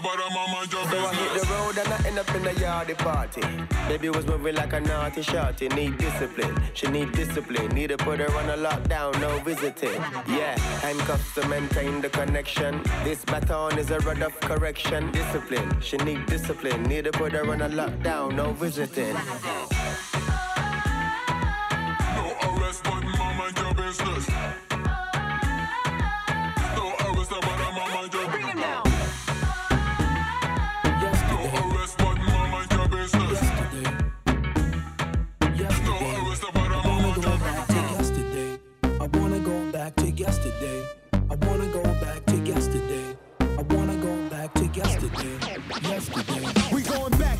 No arrest, but mama and your So I hit the road and I end up in the yardy party. Baby was moving like a naughty shorty. Need discipline, she need discipline. Need to put her on a lockdown, no visiting. Yeah, handcuffs to maintain the connection. This baton is a rod of correction. Discipline, she need discipline. Need to put her on a lockdown, no visiting.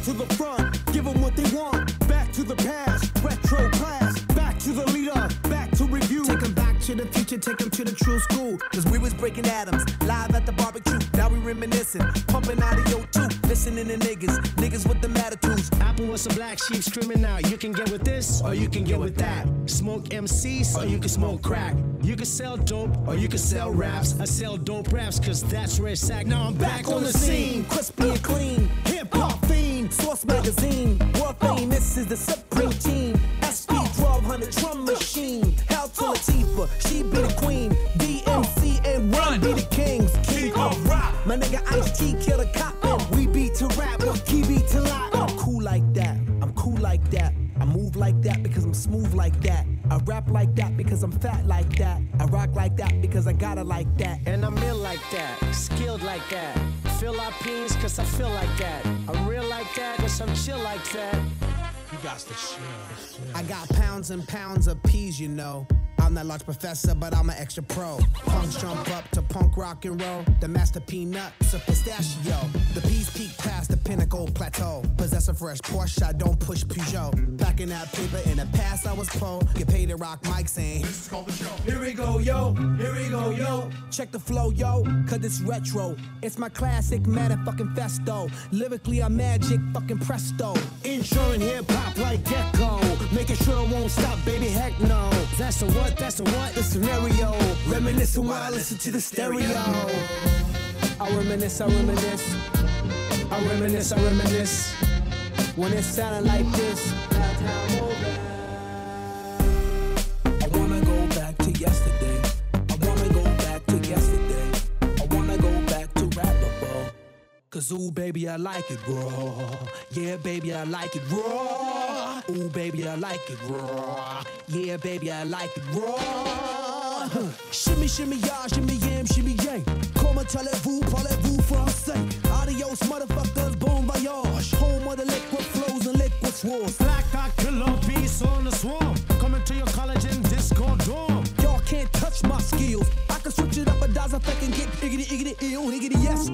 To the front, give them what they want. Back to the past, retro class. Back to the leader, back to review. Take them back to the future, take them to the true school. Cause we was breaking atoms, live at the barbecue. Now we reminiscing, pumping out of your tooth. Listening to niggas, niggas with the attitudes. Was a black sheep screaming out. You can get with this, or you can get with that. Smoke MCs, or you can smoke crack. You can sell dope, or you can sell raps. I sell dope raps, cause that's where it's at. Now I'm Back on the scene, crispy and clean. Hip hop fiend, Source Magazine. World famous is the Supreme Team. SP 1200 drum machine. Hell to Latifah, she be the queen. DMC and Run be the kings. King of rock. My nigga Ice T kill the cop. Rap like that because I'm fat like that. I rock like that because I got it like that. And I'm ill like that, skilled like that. Philippines, cause I feel like that. I'm real like that, but some chill like that. You got to chill. I got pounds and pounds of peas, you know. I'm that large professor, but I'm an extra pro. Punks jump up to punk rock and roll. The master peanuts a pistachio. The peas peak past the pinnacle plateau. Possess a fresh Porsche, I don't push Peugeot. Back in that paper, in the past I was pro. Get paid to rock mics and This is called the show. here we go, yo. Here we go, yo. Check the flow, yo, cause it's retro. It's my classic motherfucking festo. Lyrically, I'm magic fucking presto. Insuring hip hop like Gecko. Making sure it won't stop, baby. Heck no. That's the what? That's the what? The scenario. Reminiscing while I listen to the stereo. I reminisce, I reminisce. I reminisce, I reminisce. When it sounded like this. I wanna go back to yesterday. Cause ooh, baby, I like it raw. Yeah, baby, I like it raw. Ooh, baby, I like it raw. Yeah, baby, I like it raw. Shimmy, shimmy, y'all, shimmy, yam, shimmy, yang. Comment allez-vous, parlez-vous français? Adios, motherfuckers, bon voyage. Home of the liquid flows and liquid swords. Black Hawk Killer Beast on the swarm. Coming to your college in Discord dorm. Y'all can't touch my skills. I can switch it up a dozen I can get iggity, iggity, ill, iggity, yes.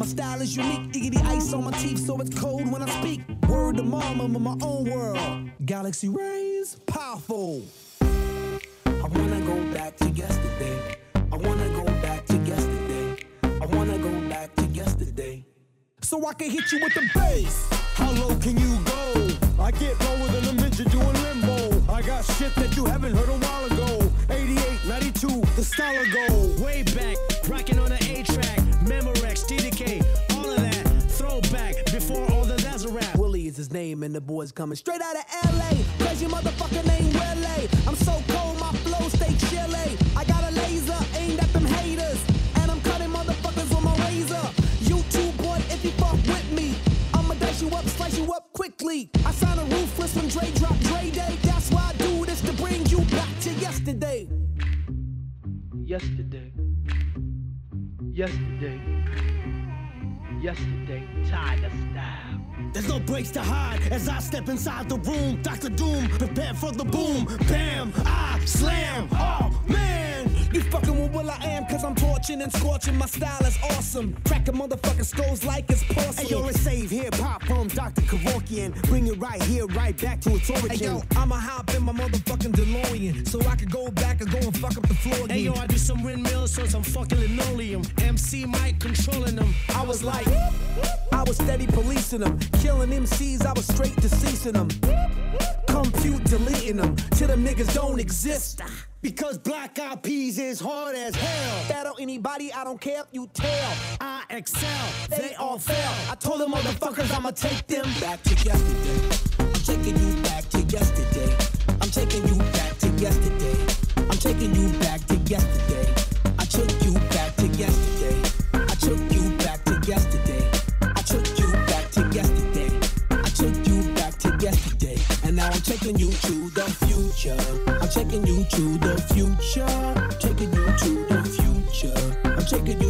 My style is unique. Iggity ice on my teeth, so it's cold when I speak. Word to mama, I'm in my own world. Galaxy rays, powerful. I wanna go back to yesterday. I wanna go back to yesterday. I wanna go back to yesterday. So I can hit you with the bass. How low can you go? I get lower than a midget doing limbo. I got shit that you haven't heard a while ago. 88, 92, the style of go. Way back, his name, and the boy's coming straight out of LA. Cause your motherfucker name Willie. I'm so cold, my flow stay chilly. I got a laser aimed at them haters. And I'm cutting motherfuckers with my razor. You too, boy, if you fuck with me, I'ma dice you up, slice you up quickly. I sign a ruthless when Dre drop Dre Day. That's why I do this to bring you back to yesterday. Yesterday. Yesterday. Yesterday. Tired of. There's no breaks to hide as I step inside the room. Dr. Doom, prepare for the boom. Bam, I slam. Oh, man. You fucking with will.i.am, cause I'm torching and scorching. My style is awesome. Cracking motherfucking skulls like it's porcelain. Hey, yo, let's save hip hop from Dr. Kevorkian. Bring it right here, right back to its origin. Hey yo, I'ma hop in my motherfucking DeLorean so I could go back and go and fuck up the floor again. Hey yo, I do some windmills on some fucking linoleum. MC Mike controlling them. I was like, I was steady policing them, killing MCs. I was straight deceasing them, compute deleting them till them niggas don't exist. Because Black Eyed Peas is hard as hell. Battle anybody, I don't care if you tell. I excel, They all fail. I told them motherfuckers I'ma take them back to yesterday. I'm taking you back to yesterday. I'm taking you back to yesterday. I'm taking you back to yesterday. I took you I'm taking you to the future. I'm taking you to the future. Taking you to the future. I'm taking you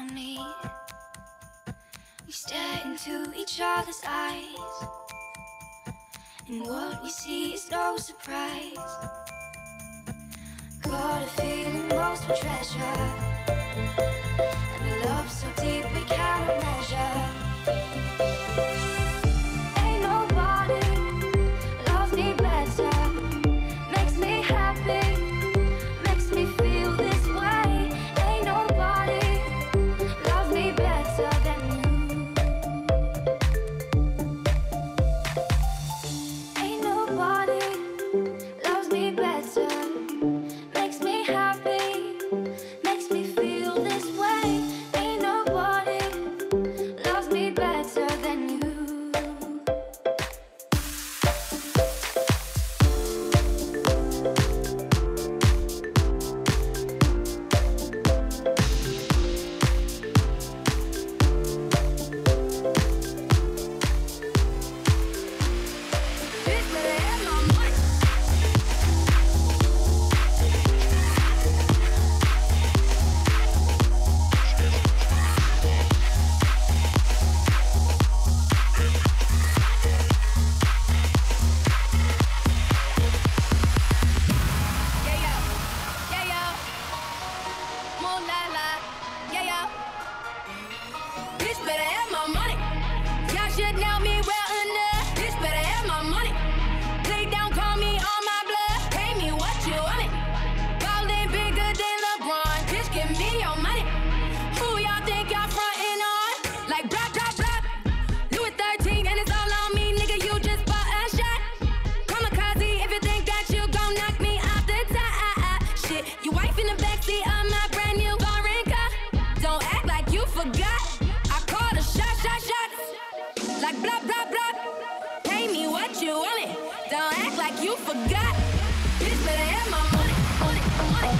around me. We stare into each other's eyes. And what we see is no surprise. Got a feeling most for treasure. And a love so deep we can't measure.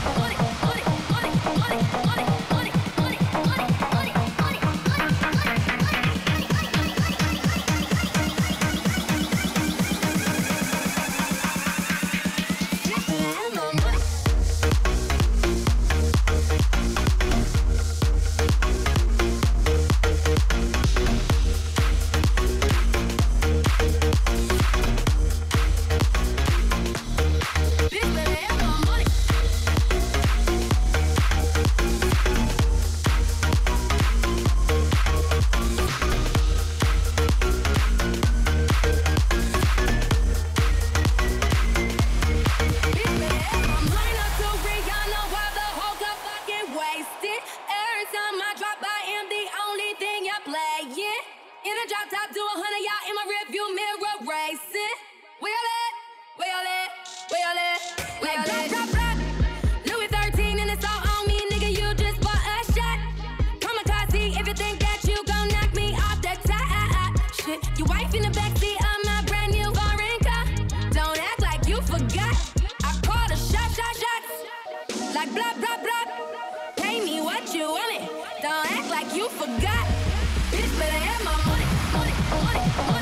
どれどれどれどれどれどれどれ。forgot. Bitch, better have my money, money, money, money.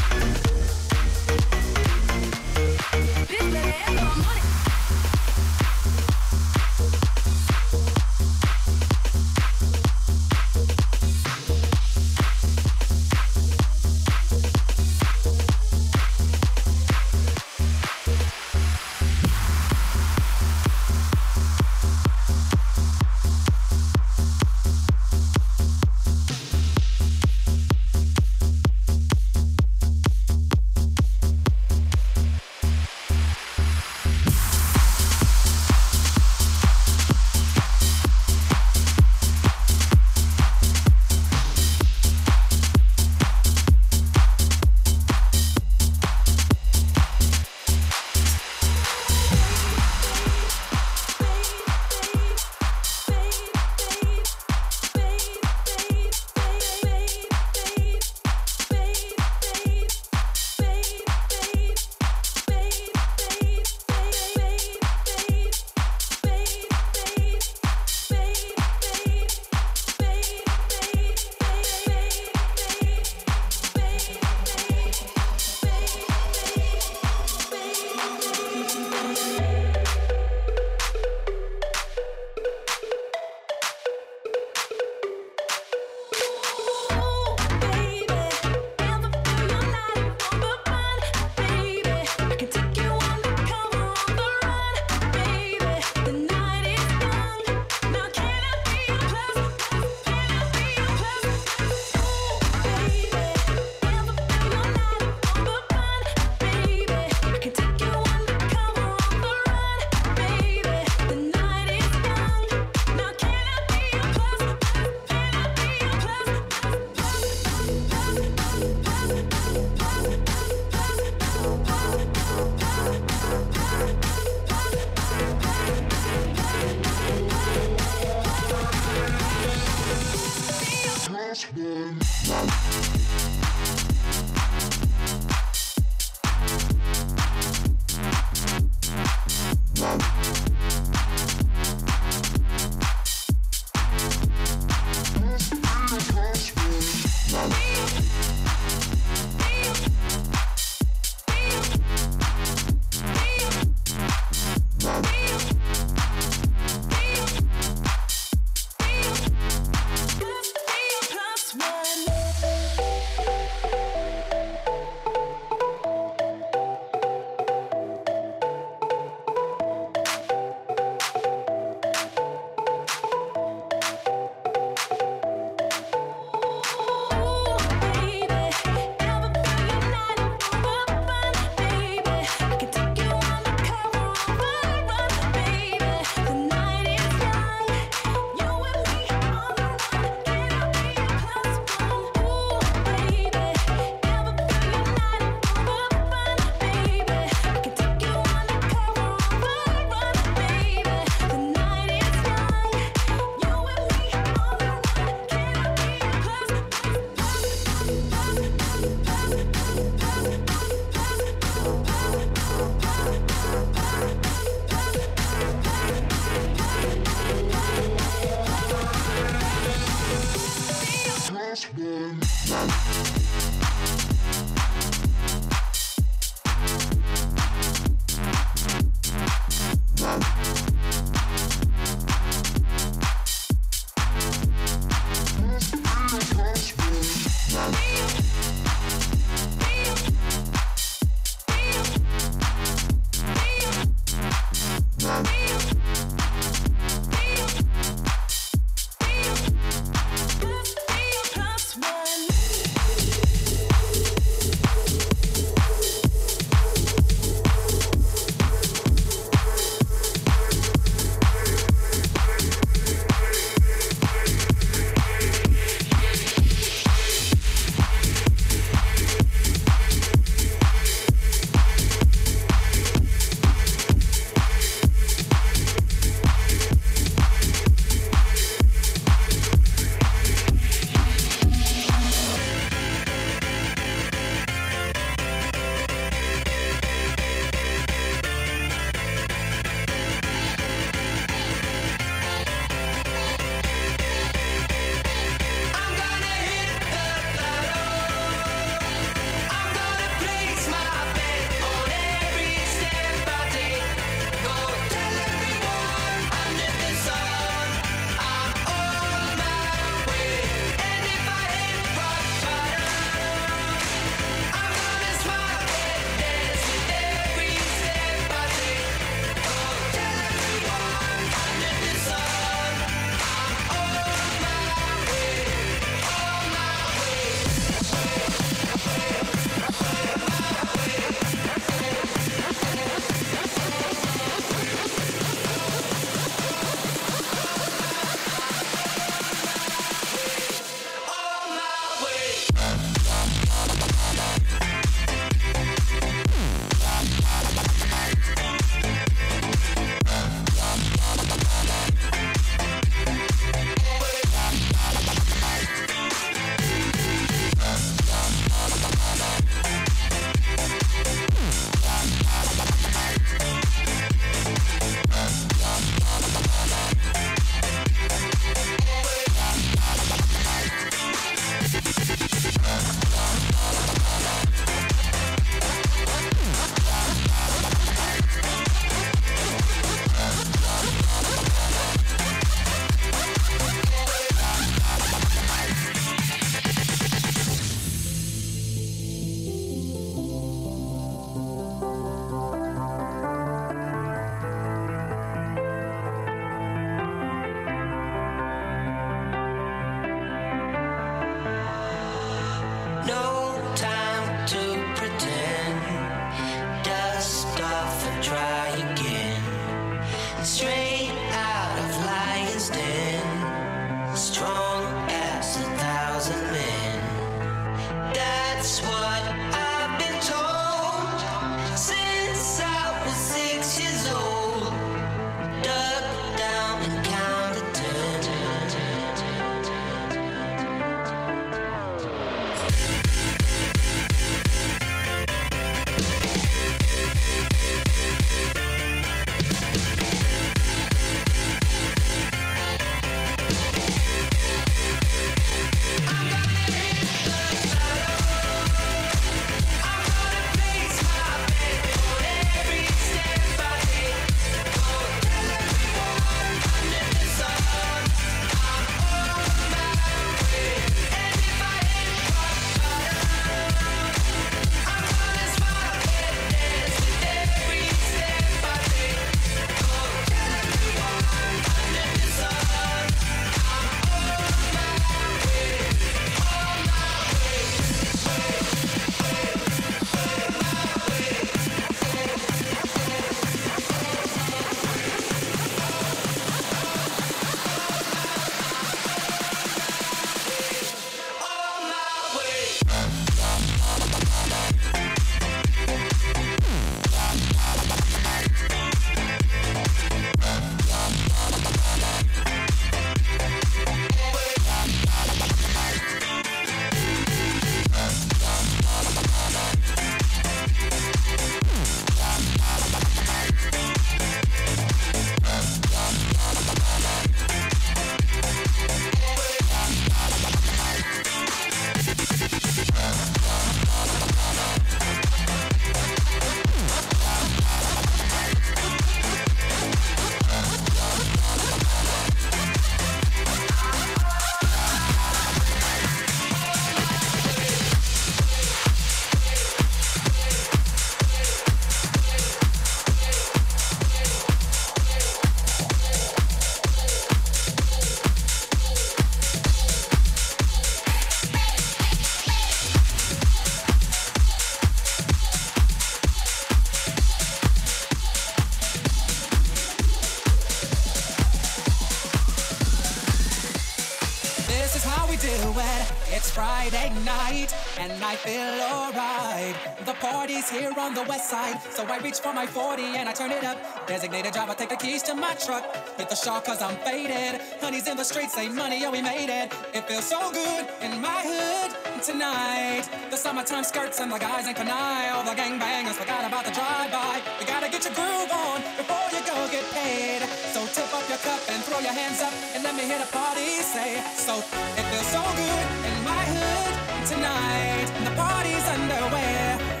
Here on the west side, so I reach for my 40 and I turn it up. Designated driver, take the keys to my truck. Hit the shop cause I'm faded. Honey's in the streets, say money, oh, we made it. It feels so good in my hood tonight. The summertime skirts and the guys in Kanai. All the gangbangers forgot about the drive-by. You gotta get your groove on before you go get paid. So tip up your cup and throw your hands up and let me hear the party say. So it feels so good in my hood tonight. The party's underway.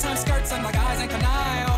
tight skirts and my guys ain't canine.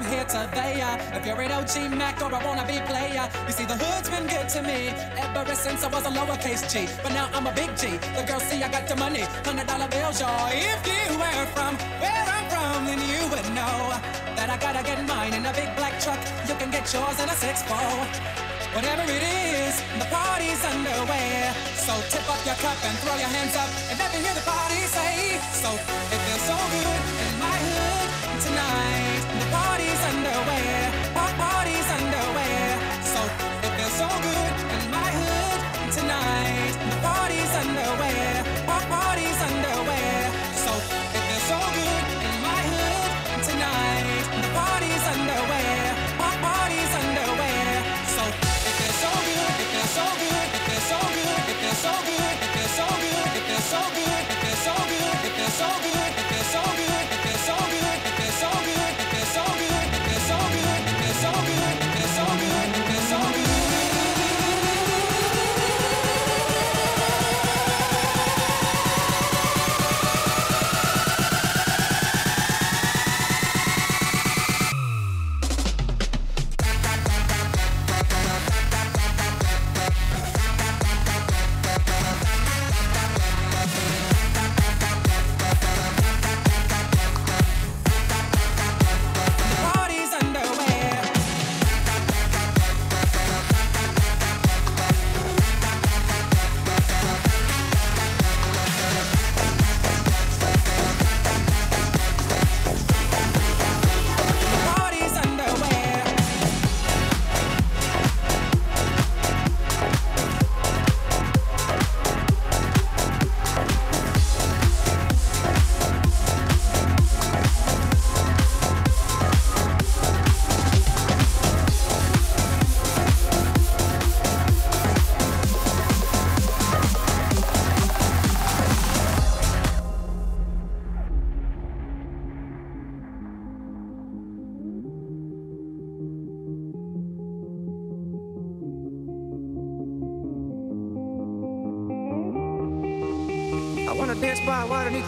From here to there. If you're an OG Mac or a wannabe player, you see the hood's been good to me ever since I was a lowercase G. But now I'm a big G. The girls see I got the money, hundred dollar bills, y'all. If you were from where I'm from, then you would know that I gotta get mine in a big black truck. You can get yours in a six four. Whatever it is, the party's underway. So tip up your cup and throw your hands up and let me hear the party say. So it feels so good in my hood tonight.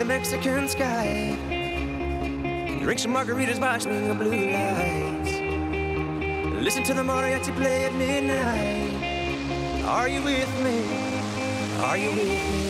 The Mexican sky. Drink some margaritas by of blue lights. Listen to the mariachi play at midnight. Are you with me? Are you with me?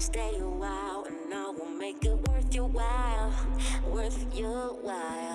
Stay a while and I will make it worth your while, worth your while.